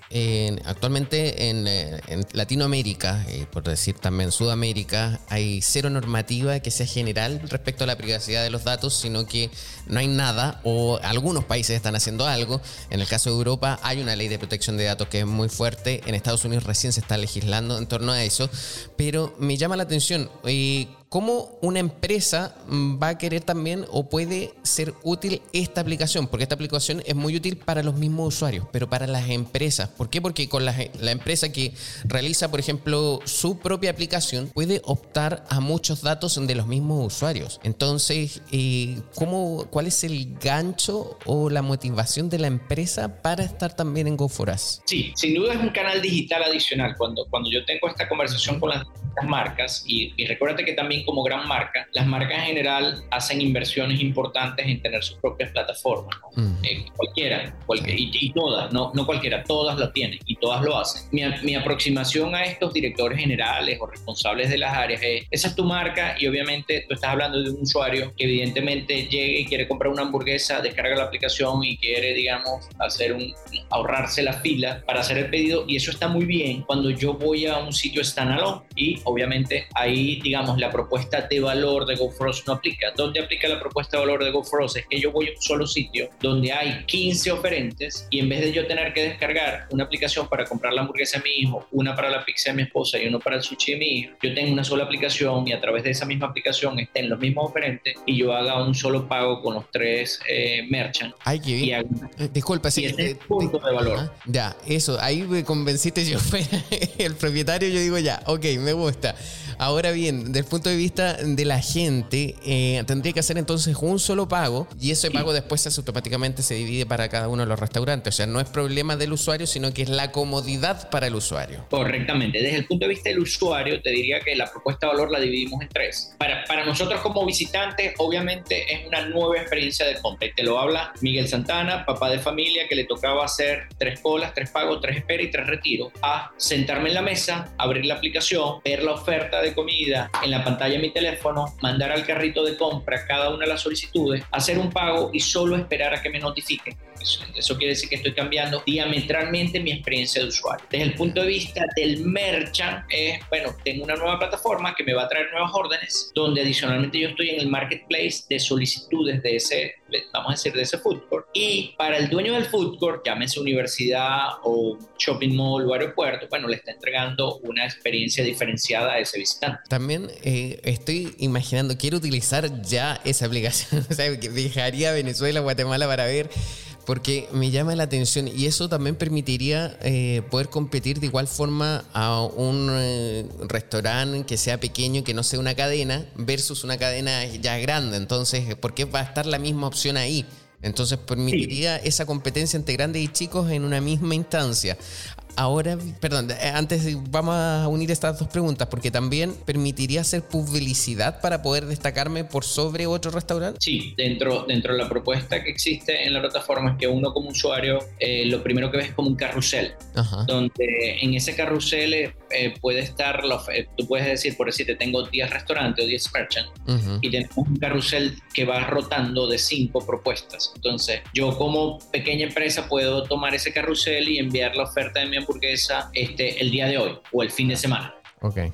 actualmente en, en Latinoamérica, por decir también Sudamérica, hay cero normativa que sea generada respecto a la privacidad de los datos, sino que no hay nada o algunos países están haciendo algo. En el caso de Europa hay una ley de protección de datos que es muy fuerte. En Estados Unidos recién se está legislando en torno a eso. Pero me llama la atención. Eh, ¿Cómo una empresa va a querer también o puede ser útil esta aplicación? Porque esta aplicación es muy útil para los mismos usuarios, pero para las empresas. ¿Por qué? Porque con la, empresa que realiza, por ejemplo, su propia aplicación, puede optar a muchos datos de los mismos usuarios. Entonces, eh, ¿cómo, ¿cuál es el gancho o la motivación de la empresa para estar también en GoForas? Sí, sin duda es un canal digital adicional. Cuando, cuando yo tengo esta conversación con las marcas y, y recuérdate que también como gran marca, las marcas en general hacen inversiones importantes en tener sus propias plataformas. Eh, cualquiera, y, todas, no, no cualquiera, todas lo tienen y todas lo hacen. Mi, mi, aproximación a estos directores generales o responsables de las áreas es, esa es tu marca y obviamente tú estás hablando de un usuario que evidentemente llegue y quiere comprar una hamburguesa, descarga la aplicación y quiere, digamos, hacer un, ahorrarse la fila para hacer el pedido y eso está muy bien cuando yo voy a un sitio standalone y obviamente ahí, digamos, la propuesta de valor de GoFrost no aplica. ¿Dónde aplica la propuesta de valor de GoFrost? Es que yo voy a un solo sitio donde hay 15 oferentes y en vez de yo tener que descargar una aplicación para comprar la hamburguesa a mi hijo, una para la pizza de mi esposa y uno para el sushi de mi hijo, yo tengo una sola aplicación y a través de esa misma aplicación estén los mismos oferentes y yo haga un solo pago con los tres eh, merchants. Ay, qué bien. Eh, disculpa, sí. Y punto de valor. Ya, eso, ahí me convenciste yo, el propietario, yo digo ya, ok, me gusta. Ahora bien, desde el punto de vista de la gente, eh, tendría que hacer entonces un solo pago y ese pago después automáticamente se divide para cada uno de los restaurantes. O sea, no es problema del usuario, sino que es la comodidad para el usuario. Correctamente. Desde el punto de vista del usuario, te diría que la propuesta de valor la dividimos en tres. Para, para nosotros como visitantes, obviamente es una nueva experiencia de compra. Te lo habla Miguel Santana, papá de familia, que le tocaba hacer tres colas, tres pagos, tres esperas y tres retiros. A sentarme en la mesa, abrir la aplicación, ver la oferta de comida en la pantalla de mi teléfono, mandar al carrito de compra cada una de las solicitudes, hacer un pago y solo esperar a que me notifiquen. Eso, quiere decir que estoy cambiando diametralmente mi experiencia de usuario. Desde el punto de vista del merchant, es, bueno, tengo una nueva plataforma que me va a traer nuevas órdenes, donde adicionalmente yo estoy en el marketplace de solicitudes de ese, vamos a decir, de ese food court. Y para el dueño del food court, llámese universidad o shopping mall o aeropuerto, bueno, le está entregando una experiencia diferenciada a ese visitante. También eh, estoy imaginando, quiero utilizar ya esa aplicación, o sea, que dejaría Venezuela, Guatemala para ver porque me llama la atención y eso también permitiría eh, poder competir de igual forma a un eh, restaurante que sea pequeño, que no sea una cadena, versus una cadena ya grande. Entonces, ¿por qué va a estar la misma opción ahí? Entonces permitiría esa competencia entre grandes y chicos en una misma instancia. Ahora, perdón, eh, antes vamos a unir estas dos preguntas, porque también permitiría hacer publicidad para poder destacarme por sobre otro restaurante. Sí, dentro, dentro de la propuesta que existe en la plataforma es que uno como usuario eh, lo primero que ves es como un carrusel, donde en ese carrusel eh, puede estar, tú puedes decir, por decirte, tengo 10 restaurantes o 10 merchants y tenemos un carrusel que va rotando de 5 propuestas. Entonces, yo como pequeña empresa puedo tomar ese carrusel y enviar la oferta de mi hamburguesa este, el día de hoy o el fin de semana. Okay.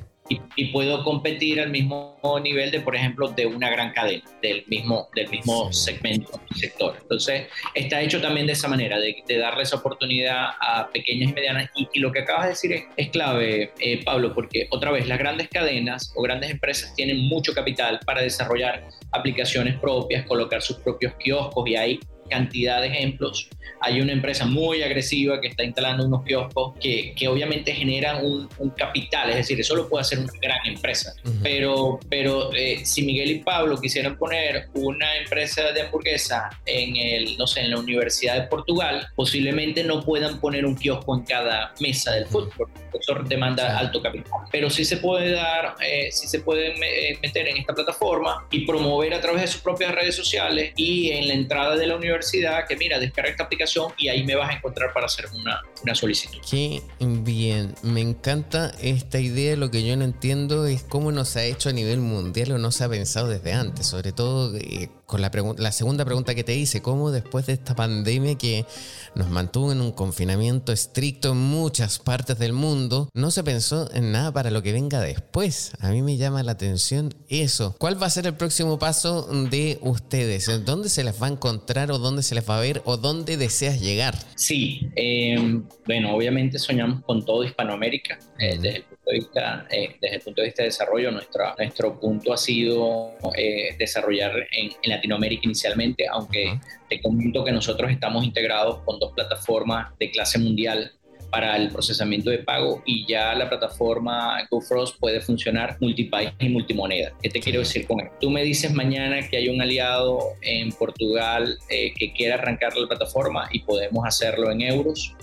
Y, puedo competir al mismo nivel de, por ejemplo, de una gran cadena, del mismo, del mismo segmento, sector. Entonces, está hecho también de esa manera, de, de darle esa oportunidad a pequeñas y medianas. Y, lo que acabas de decir es, es clave, eh, Pablo, porque otra vez, las grandes cadenas o grandes empresas tienen mucho capital para desarrollar aplicaciones propias, colocar sus propios kioscos y hay cantidad de ejemplos. Hay una empresa muy agresiva que está instalando unos kioscos que, que obviamente generan un, capital, es decir, eso lo puede hacer una gran empresa. Pero, pero eh, si Miguel y Pablo quisieran poner una empresa de hamburguesa en el, no sé, en la Universidad de Portugal, posiblemente no puedan poner un kiosco en cada mesa del fútbol. Eso demanda alto capital. Pero sí se puede dar, eh, sí se puede eh, meter en esta plataforma y promover a través de sus propias redes sociales y en la entrada de la universidad que mira, descarga esta aplicación y ahí me vas a encontrar para hacer una, una solicitud. Qué bien, me encanta esta idea, lo que yo no entiendo es cómo nos ha hecho a nivel mundial o no se ha pensado desde antes, sobre todo eh, con la, la segunda pregunta que te hice, cómo después de esta pandemia que nos mantuvo en un confinamiento estricto en muchas partes del mundo, no se pensó en nada para lo que venga después. A mí me llama la atención eso. ¿Cuál va a ser el próximo paso de ustedes? ¿En dónde se les va a encontrar o dónde se les va a ver o dónde deseas llegar? Sí, em, bueno, obviamente soñamos con todo Hispanoamérica. Eh, desde, el punto de vista, eh, desde el punto de vista de desarrollo, nuestra, nuestro punto ha sido eh, desarrollar en, Latinoamérica inicialmente, aunque te comento que nosotros estamos integrados con dos plataformas de clase mundial para el procesamiento de pago y ya la plataforma GoFrost puede funcionar multipaís y multimoneda. ¿Qué te quiero decir con esto? Tú me dices mañana que hay un aliado en Portugal eh, que quiera arrancar la plataforma y podemos hacerlo en euros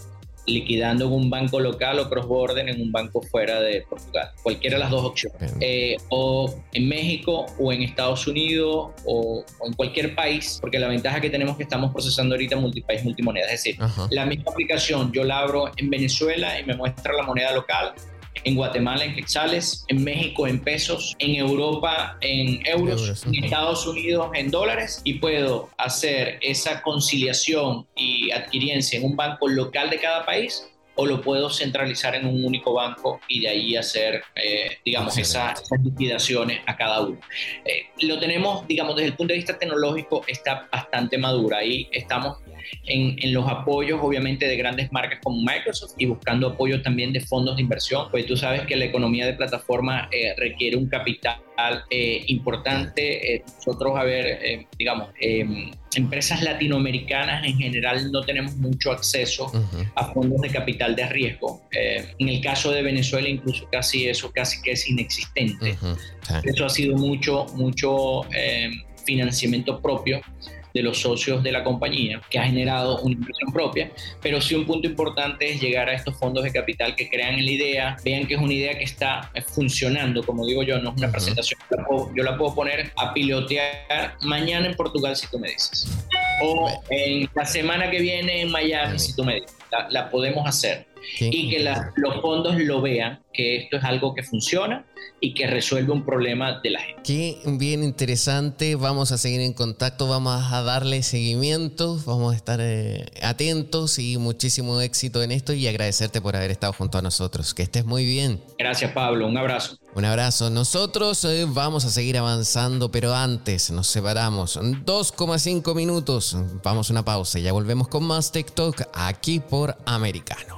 liquidando en un banco local o cross-border en un banco fuera de Portugal. Cualquiera de las dos opciones. Eh, o en México o en Estados Unidos o, en cualquier país, porque la ventaja que tenemos es que estamos procesando ahorita multipaís, multimoneda. Es decir, la misma aplicación yo la abro en Venezuela y me muestra la moneda local en Guatemala en quetzales, en México en pesos, en Europa en euros, en Estados Unidos en dólares y puedo hacer esa conciliación y adquiriencia en un banco local de cada país o lo puedo centralizar en un único banco y de ahí hacer, eh, digamos, esas, liquidaciones a cada uno. Eh, lo tenemos, digamos, desde el punto de vista tecnológico, está bastante madura. Ahí estamos en, en, los apoyos, obviamente, de grandes marcas como Microsoft y buscando apoyo también de fondos de inversión, pues tú sabes que la economía de plataforma eh, requiere un capital importante. nosotros, a ver, digamos, em, empresas latinoamericanas en general no tenemos mucho acceso a fondos de capital de riesgo. Eh, en el caso de Venezuela incluso casi eso casi que es inexistente. Eso ha sido mucho, mucho eh, financiamiento propio de los socios de la compañía, que ha generado una inversión propia, pero sí un punto importante es llegar a estos fondos de capital que crean en la idea, vean que es una idea que está funcionando, como digo yo, no es una presentación, yo la, puedo, poner a pilotear mañana en Portugal si tú me dices, o en la semana que viene en Miami si tú me dices, la podemos hacer y que los fondos lo vean, que esto es algo que funciona y que resuelve un problema de la gente. Qué bien interesante, vamos a seguir en contacto, vamos a darle seguimiento, vamos a estar eh, atentos y muchísimo éxito en esto y agradecerte por haber estado junto a nosotros. Que estés muy bien. Gracias Pablo, un abrazo. Un abrazo. Nosotros eh, vamos a seguir avanzando, pero antes nos separamos. 2,5 minutos. Vamos a una pausa y ya volvemos con más TikTok aquí por Americano.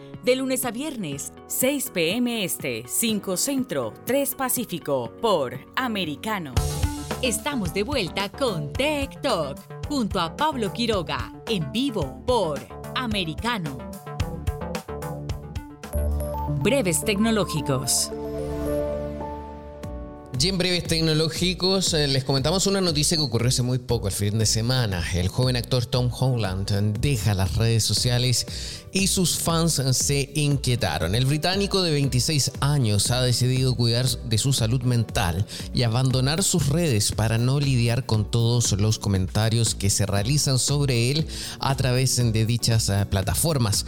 de lunes a viernes, 6 p.m. Este, 5 Centro, 3 Pacífico, por Americano. Estamos de vuelta con Tech Talk, junto a Pablo Quiroga, en vivo por Americano. Breves tecnológicos. Y en breves tecnológicos eh, les comentamos una noticia que ocurrió hace muy poco, el fin de semana. El joven actor Tom Holland deja las redes sociales y sus fans se inquietaron. El británico de 26 años ha decidido cuidar de su salud mental y abandonar sus redes para no lidiar con todos los comentarios que se realizan sobre él a través de dichas eh, plataformas.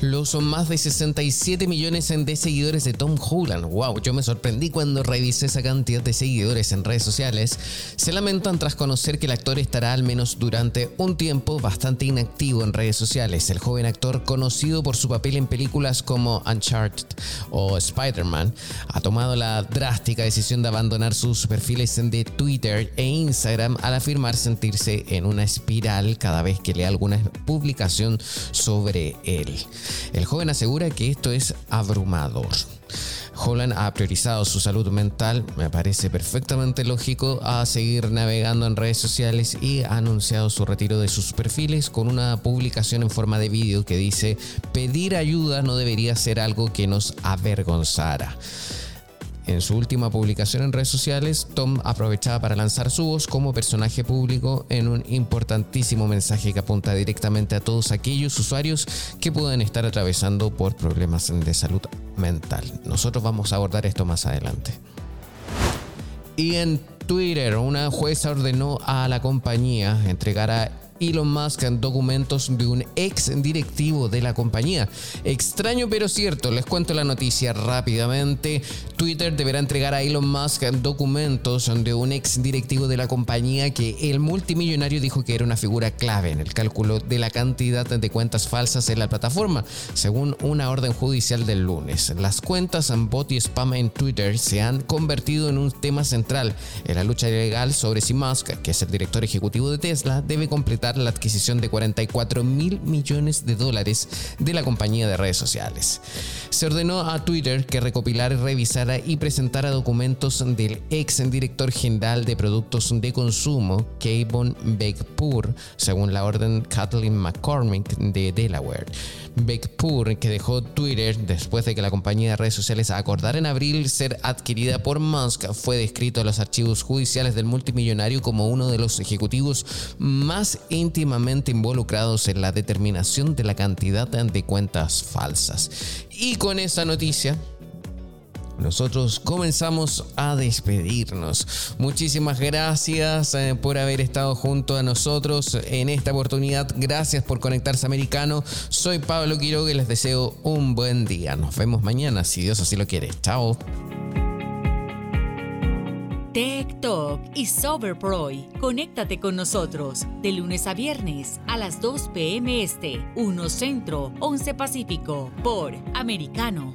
Los más de 67 millones de seguidores de Tom Holland, wow, yo me sorprendí cuando revisé esa cantidad de seguidores en redes sociales, se lamentan tras conocer que el actor estará al menos durante un tiempo bastante inactivo en redes sociales. El joven actor conocido por su papel en películas como Uncharted o Spider-Man, ha tomado la drástica decisión de abandonar sus perfiles de Twitter e Instagram al afirmar sentirse en una espiral cada vez que lee alguna publicación sobre él. El joven asegura que esto es abrumador. Holland ha priorizado su salud mental, me parece perfectamente lógico, a seguir navegando en redes sociales y ha anunciado su retiro de sus perfiles con una publicación en forma de vídeo que dice pedir ayuda no debería ser algo que nos avergonzara. En su última publicación en redes sociales, Tom aprovechaba para lanzar su voz como personaje público en un importantísimo mensaje que apunta directamente a todos aquellos usuarios que puedan estar atravesando por problemas de salud mental. Nosotros vamos a abordar esto más adelante. Y en Twitter. Una jueza ordenó a la compañía entregar a Elon Musk en documentos de un ex directivo de la compañía. Extraño pero cierto, les cuento la noticia rápidamente. Twitter deberá entregar a Elon Musk documentos de un ex directivo de la compañía que el multimillonario dijo que era una figura clave en el cálculo de la cantidad de cuentas falsas en la plataforma, según una orden judicial del lunes. Las cuentas en bot y spam en Twitter se han convertido en un tema central en la lucha legal sobre si Musk, que es el director ejecutivo de Tesla, debe completar la adquisición de 44 mil millones de dólares de la compañía de redes sociales. Se ordenó a Twitter que recopilara, revisara y presentara documentos del ex director general de productos de consumo, Kayvon Begpur, según la orden Kathleen McCormick de Delaware. Begpur, que dejó Twitter después de que la compañía de redes sociales acordara en abril ser adquirida por Musk, fue descrito en los archivos judiciales del multimillonario como uno de los ejecutivos más íntimamente involucrados en la determinación de la cantidad de cuentas falsas. Y con esta noticia, nosotros comenzamos a despedirnos. Muchísimas gracias eh, por haber estado junto a nosotros en esta oportunidad. Gracias por conectarse americano. Soy Pablo Quiroga y les deseo un buen día. Nos vemos mañana si Dios así lo quiere. Chao. Tech Talk y Soberproy. Conéctate con nosotros de lunes a viernes a las 2 p.m. Este, 1 Centro, 11 Pacífico, por Americano.